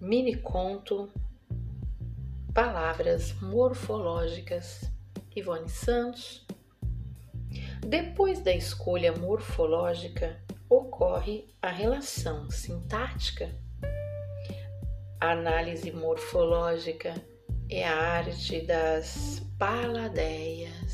mini conto Palavras Morfológicas, Ivone Santos. Depois da escolha morfológica, ocorre a relação sintática. A análise morfológica é a arte das paladeias